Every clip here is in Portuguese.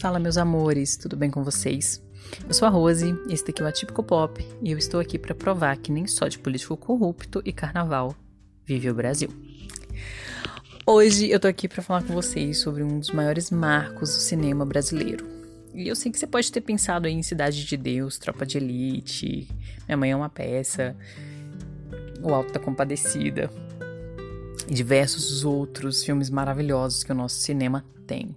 Fala, meus amores, tudo bem com vocês? Eu sou a Rose, esse daqui é o Atípico Pop e eu estou aqui para provar que nem só de político corrupto e carnaval vive o Brasil. Hoje eu tô aqui para falar com vocês sobre um dos maiores marcos do cinema brasileiro. E eu sei que você pode ter pensado em Cidade de Deus, Tropa de Elite, Minha Mãe é uma Peça, O Alto da Compadecida e diversos outros filmes maravilhosos que o nosso cinema tem.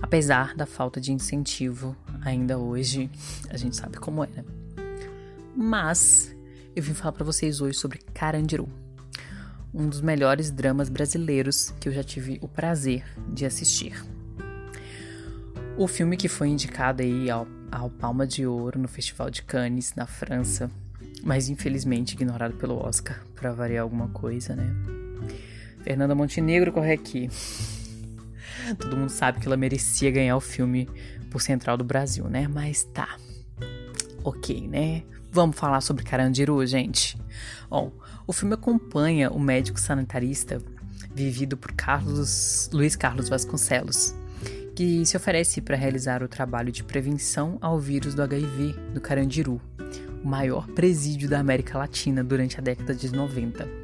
Apesar da falta de incentivo, ainda hoje a gente sabe como é, né? Mas eu vim falar para vocês hoje sobre Carandiru, um dos melhores dramas brasileiros que eu já tive o prazer de assistir. O filme que foi indicado aí ao, ao Palma de Ouro no Festival de Cannes, na França, mas infelizmente ignorado pelo Oscar, para variar alguma coisa, né? Fernanda Montenegro corre aqui. Todo mundo sabe que ela merecia ganhar o filme por Central do Brasil, né? Mas tá. Ok, né? Vamos falar sobre Carandiru, gente? Bom, o filme acompanha o médico sanitarista vivido por Carlos, Luiz Carlos Vasconcelos, que se oferece para realizar o trabalho de prevenção ao vírus do HIV do Carandiru, o maior presídio da América Latina durante a década de 90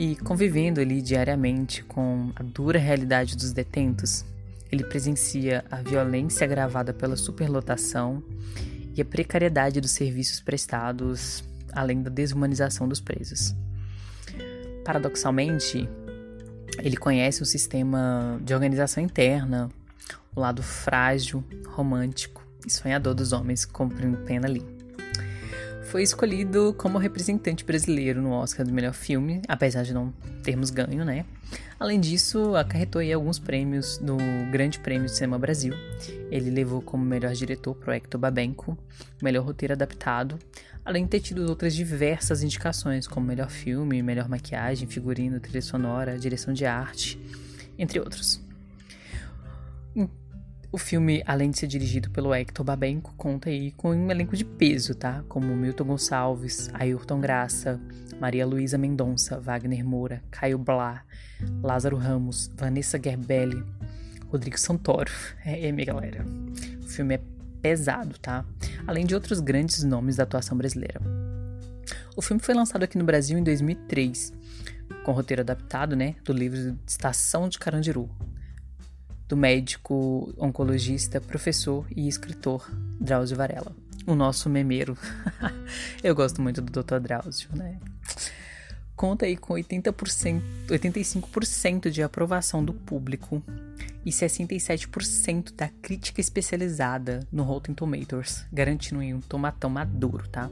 e convivendo ali diariamente com a dura realidade dos detentos, ele presencia a violência agravada pela superlotação e a precariedade dos serviços prestados, além da desumanização dos presos. Paradoxalmente, ele conhece o sistema de organização interna, o lado frágil, romântico e sonhador dos homens cumprem pena ali foi escolhido como representante brasileiro no Oscar do melhor filme, apesar de não termos ganho, né? Além disso, acarretou aí alguns prêmios no Grande Prêmio de Cinema Brasil. Ele levou como melhor diretor pro Hector Babenco, melhor roteiro adaptado, além de ter tido outras diversas indicações, como melhor filme, melhor maquiagem, figurino, trilha sonora, direção de arte, entre outros. O filme, além de ser dirigido pelo Hector Babenco, conta aí com um elenco de peso, tá? Como Milton Gonçalves, Ayrton Graça, Maria Luísa Mendonça, Wagner Moura, Caio Blá, Lázaro Ramos, Vanessa Gerbelli, Rodrigo Santoro. É, é, minha galera. O filme é pesado, tá? Além de outros grandes nomes da atuação brasileira. O filme foi lançado aqui no Brasil em 2003, com roteiro adaptado, né, do livro Estação de Carandiru, do médico oncologista, professor e escritor Drauzio Varela, o nosso memeiro. Eu gosto muito do Dr. Drauzio, né? Conta aí com 80%, 85% de aprovação do público e 67% da crítica especializada no Rotten Tomatoes, garantindo um tomatão maduro, tá?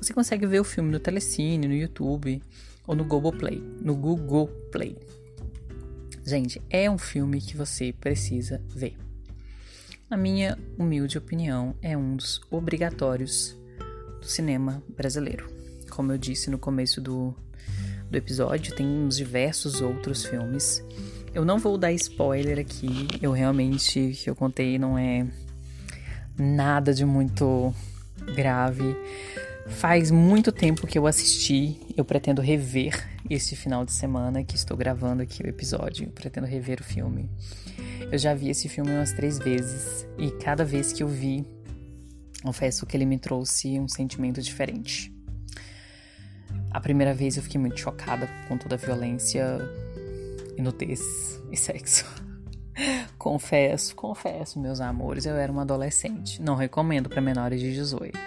Você consegue ver o filme no Telecine, no YouTube ou no Google Play, no Google Play. Gente, é um filme que você precisa ver. Na minha humilde opinião, é um dos obrigatórios do cinema brasileiro. Como eu disse no começo do, do episódio, tem uns diversos outros filmes. Eu não vou dar spoiler aqui, eu realmente, que eu contei, não é nada de muito grave. Faz muito tempo que eu assisti, eu pretendo rever esse final de semana que estou gravando aqui o episódio, pretendo rever o filme. Eu já vi esse filme umas três vezes e cada vez que eu vi, confesso que ele me trouxe um sentimento diferente. A primeira vez eu fiquei muito chocada com toda a violência nudez e sexo. confesso, confesso, meus amores, eu era uma adolescente. Não recomendo para menores de 18.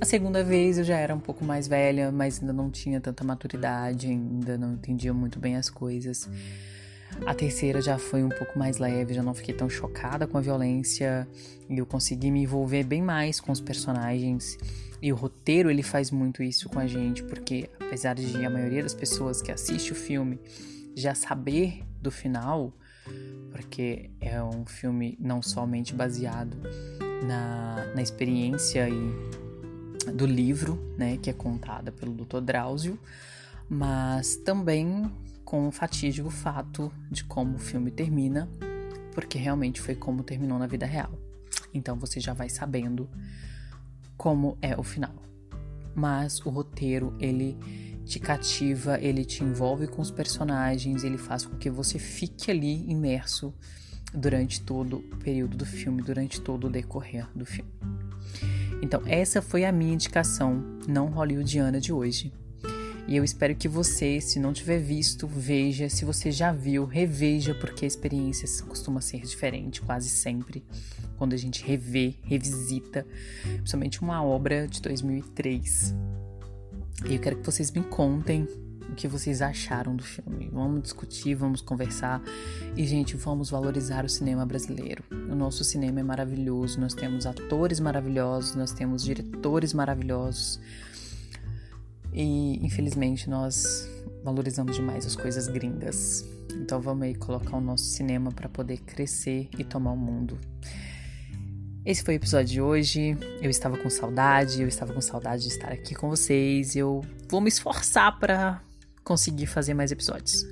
A segunda vez eu já era um pouco mais velha, mas ainda não tinha tanta maturidade, ainda não entendia muito bem as coisas. A terceira já foi um pouco mais leve, já não fiquei tão chocada com a violência e eu consegui me envolver bem mais com os personagens. E o roteiro ele faz muito isso com a gente, porque apesar de a maioria das pessoas que assiste o filme já saber do final, porque é um filme não somente baseado na, na experiência e do livro, né, que é contada pelo Dr. Drauzio, mas também com o fatídico fato de como o filme termina, porque realmente foi como terminou na vida real. Então você já vai sabendo como é o final. Mas o roteiro, ele te cativa, ele te envolve com os personagens, ele faz com que você fique ali imerso durante todo o período do filme, durante todo o decorrer do filme. Então, essa foi a minha indicação não hollywoodiana de hoje. E eu espero que você, se não tiver visto, veja. Se você já viu, reveja, porque a experiência costuma ser diferente quase sempre. Quando a gente revê, revisita, principalmente uma obra de 2003. E eu quero que vocês me contem o que vocês acharam do filme. Vamos discutir, vamos conversar e, gente, vamos valorizar o cinema brasileiro. O nosso cinema é maravilhoso, nós temos atores maravilhosos, nós temos diretores maravilhosos e, infelizmente, nós valorizamos demais as coisas gringas. Então, vamos aí colocar o nosso cinema para poder crescer e tomar o mundo. Esse foi o episódio de hoje. Eu estava com saudade, eu estava com saudade de estar aqui com vocês. Eu vou me esforçar para conseguir fazer mais episódios.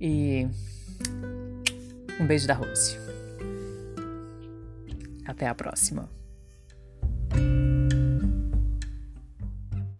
E um beijo da Rose. Até a próxima.